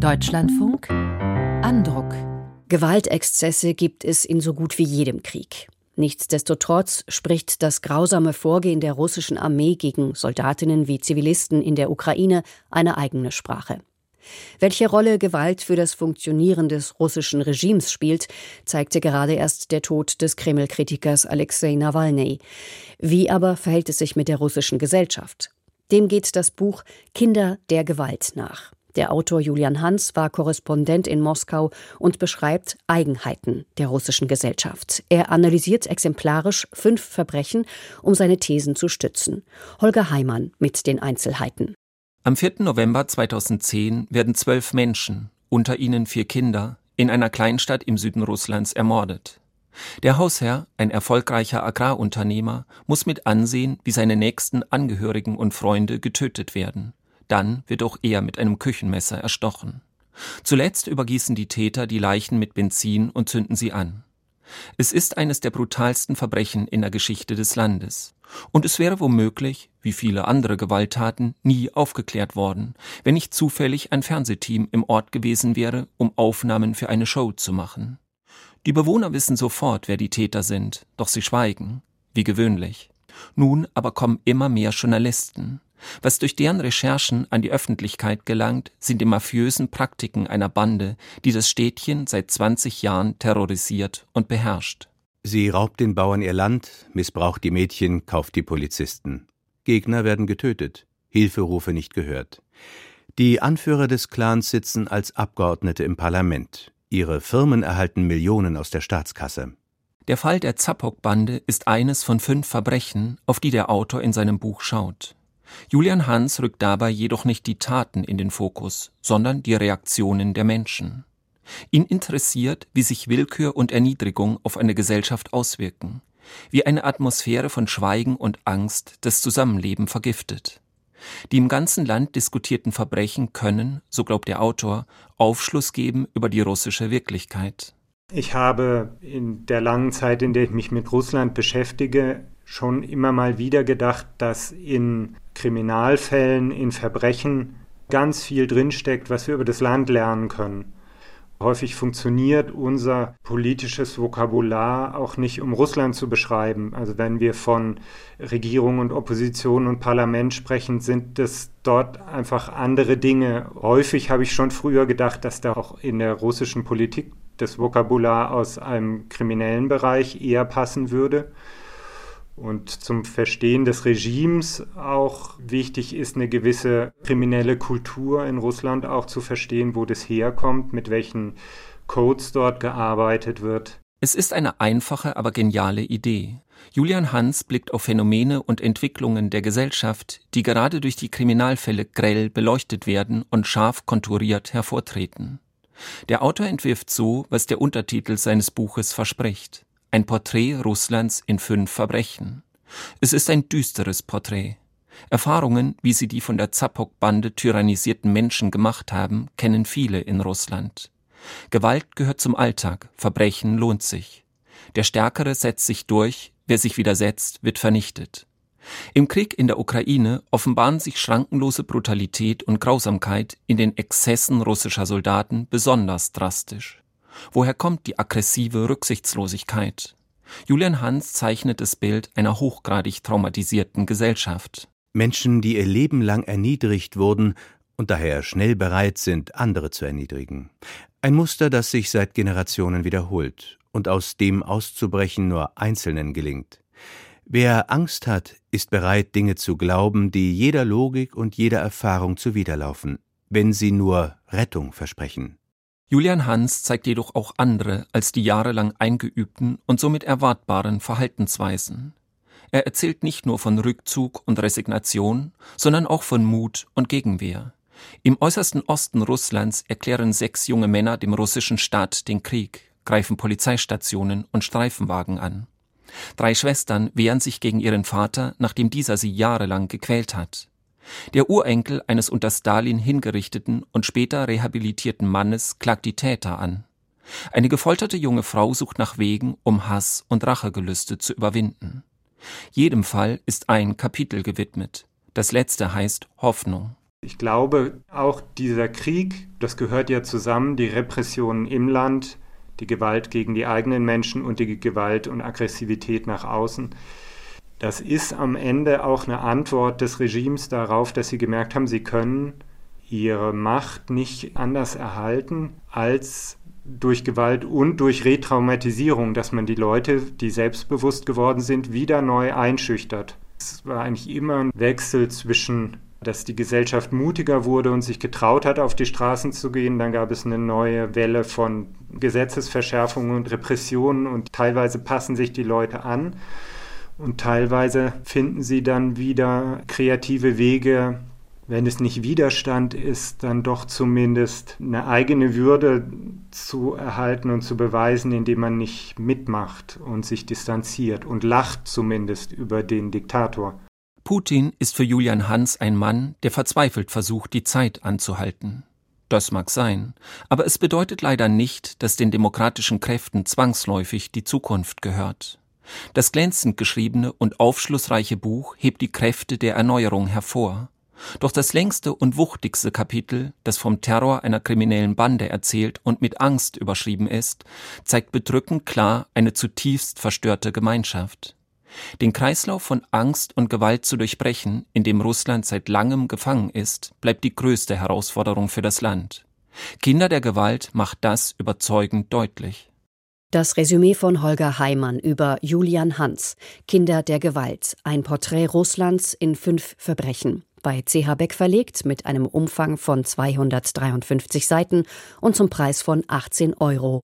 Deutschlandfunk Andruck. Gewaltexzesse gibt es in so gut wie jedem Krieg. Nichtsdestotrotz spricht das grausame Vorgehen der russischen Armee gegen Soldatinnen wie Zivilisten in der Ukraine eine eigene Sprache. Welche Rolle Gewalt für das Funktionieren des russischen Regimes spielt, zeigte gerade erst der Tod des Kreml-Kritikers Alexei Nawalny. Wie aber verhält es sich mit der russischen Gesellschaft? Dem geht das Buch Kinder der Gewalt nach. Der Autor Julian Hans war Korrespondent in Moskau und beschreibt Eigenheiten der russischen Gesellschaft. Er analysiert exemplarisch fünf Verbrechen, um seine Thesen zu stützen. Holger Heimann mit den Einzelheiten. Am 4. November 2010 werden zwölf Menschen, unter ihnen vier Kinder, in einer Kleinstadt im Süden Russlands ermordet. Der Hausherr, ein erfolgreicher Agrarunternehmer, muss mit ansehen, wie seine nächsten Angehörigen und Freunde getötet werden. Dann wird auch er mit einem Küchenmesser erstochen. Zuletzt übergießen die Täter die Leichen mit Benzin und zünden sie an. Es ist eines der brutalsten Verbrechen in der Geschichte des Landes. Und es wäre womöglich, wie viele andere Gewalttaten, nie aufgeklärt worden, wenn nicht zufällig ein Fernsehteam im Ort gewesen wäre, um Aufnahmen für eine Show zu machen. Die Bewohner wissen sofort, wer die Täter sind, doch sie schweigen, wie gewöhnlich. Nun aber kommen immer mehr Journalisten. Was durch deren Recherchen an die Öffentlichkeit gelangt, sind die mafiösen Praktiken einer Bande, die das Städtchen seit 20 Jahren terrorisiert und beherrscht. Sie raubt den Bauern ihr Land, missbraucht die Mädchen, kauft die Polizisten. Gegner werden getötet, Hilferufe nicht gehört. Die Anführer des Clans sitzen als Abgeordnete im Parlament. Ihre Firmen erhalten Millionen aus der Staatskasse. Der Fall der Zapok-Bande ist eines von fünf Verbrechen, auf die der Autor in seinem Buch schaut. Julian Hans rückt dabei jedoch nicht die Taten in den Fokus, sondern die Reaktionen der Menschen. Ihn interessiert, wie sich Willkür und Erniedrigung auf eine Gesellschaft auswirken, wie eine Atmosphäre von Schweigen und Angst das Zusammenleben vergiftet. Die im ganzen Land diskutierten Verbrechen können, so glaubt der Autor, Aufschluss geben über die russische Wirklichkeit. Ich habe in der langen Zeit, in der ich mich mit Russland beschäftige, schon immer mal wieder gedacht, dass in Kriminalfällen, in Verbrechen ganz viel drinsteckt, was wir über das Land lernen können. Häufig funktioniert unser politisches Vokabular auch nicht, um Russland zu beschreiben. Also wenn wir von Regierung und Opposition und Parlament sprechen, sind das dort einfach andere Dinge. Häufig habe ich schon früher gedacht, dass da auch in der russischen Politik das Vokabular aus einem kriminellen Bereich eher passen würde. Und zum Verstehen des Regimes auch wichtig ist, eine gewisse kriminelle Kultur in Russland auch zu verstehen, wo das herkommt, mit welchen Codes dort gearbeitet wird. Es ist eine einfache, aber geniale Idee. Julian Hans blickt auf Phänomene und Entwicklungen der Gesellschaft, die gerade durch die Kriminalfälle grell beleuchtet werden und scharf konturiert hervortreten. Der Autor entwirft so, was der Untertitel seines Buches verspricht. Ein Porträt Russlands in fünf Verbrechen. Es ist ein düsteres Porträt. Erfahrungen, wie sie die von der Zapok-Bande tyrannisierten Menschen gemacht haben, kennen viele in Russland. Gewalt gehört zum Alltag, Verbrechen lohnt sich. Der Stärkere setzt sich durch, wer sich widersetzt, wird vernichtet. Im Krieg in der Ukraine offenbaren sich schrankenlose Brutalität und Grausamkeit in den Exzessen russischer Soldaten besonders drastisch. Woher kommt die aggressive Rücksichtslosigkeit? Julian Hans zeichnet das Bild einer hochgradig traumatisierten Gesellschaft. Menschen, die ihr Leben lang erniedrigt wurden und daher schnell bereit sind, andere zu erniedrigen. Ein Muster, das sich seit Generationen wiederholt und aus dem auszubrechen nur Einzelnen gelingt. Wer Angst hat, ist bereit, Dinge zu glauben, die jeder Logik und jeder Erfahrung zuwiderlaufen, wenn sie nur Rettung versprechen. Julian Hans zeigt jedoch auch andere als die jahrelang eingeübten und somit erwartbaren Verhaltensweisen. Er erzählt nicht nur von Rückzug und Resignation, sondern auch von Mut und Gegenwehr. Im äußersten Osten Russlands erklären sechs junge Männer dem russischen Staat den Krieg, greifen Polizeistationen und Streifenwagen an. Drei Schwestern wehren sich gegen ihren Vater, nachdem dieser sie jahrelang gequält hat. Der Urenkel eines unter Stalin hingerichteten und später rehabilitierten Mannes klagt die Täter an. Eine gefolterte junge Frau sucht nach Wegen, um Hass und Rachegelüste zu überwinden. Jedem Fall ist ein Kapitel gewidmet. Das letzte heißt Hoffnung. Ich glaube, auch dieser Krieg, das gehört ja zusammen, die Repressionen im Land, die Gewalt gegen die eigenen Menschen und die Gewalt und Aggressivität nach außen. Das ist am Ende auch eine Antwort des Regimes darauf, dass sie gemerkt haben, sie können ihre Macht nicht anders erhalten als durch Gewalt und durch Retraumatisierung, dass man die Leute, die selbstbewusst geworden sind, wieder neu einschüchtert. Es war eigentlich immer ein Wechsel zwischen dass die Gesellschaft mutiger wurde und sich getraut hat, auf die Straßen zu gehen. Dann gab es eine neue Welle von Gesetzesverschärfungen und Repressionen und teilweise passen sich die Leute an und teilweise finden sie dann wieder kreative Wege, wenn es nicht Widerstand ist, dann doch zumindest eine eigene Würde zu erhalten und zu beweisen, indem man nicht mitmacht und sich distanziert und lacht zumindest über den Diktator. Putin ist für Julian Hans ein Mann, der verzweifelt versucht, die Zeit anzuhalten. Das mag sein, aber es bedeutet leider nicht, dass den demokratischen Kräften zwangsläufig die Zukunft gehört. Das glänzend geschriebene und aufschlussreiche Buch hebt die Kräfte der Erneuerung hervor. Doch das längste und wuchtigste Kapitel, das vom Terror einer kriminellen Bande erzählt und mit Angst überschrieben ist, zeigt bedrückend klar eine zutiefst verstörte Gemeinschaft. Den Kreislauf von Angst und Gewalt zu durchbrechen, in dem Russland seit langem gefangen ist, bleibt die größte Herausforderung für das Land. Kinder der Gewalt macht das überzeugend deutlich. Das Resümee von Holger Heimann über Julian Hans, Kinder der Gewalt, ein Porträt Russlands in fünf Verbrechen. Bei CH Beck verlegt mit einem Umfang von 253 Seiten und zum Preis von 18 Euro.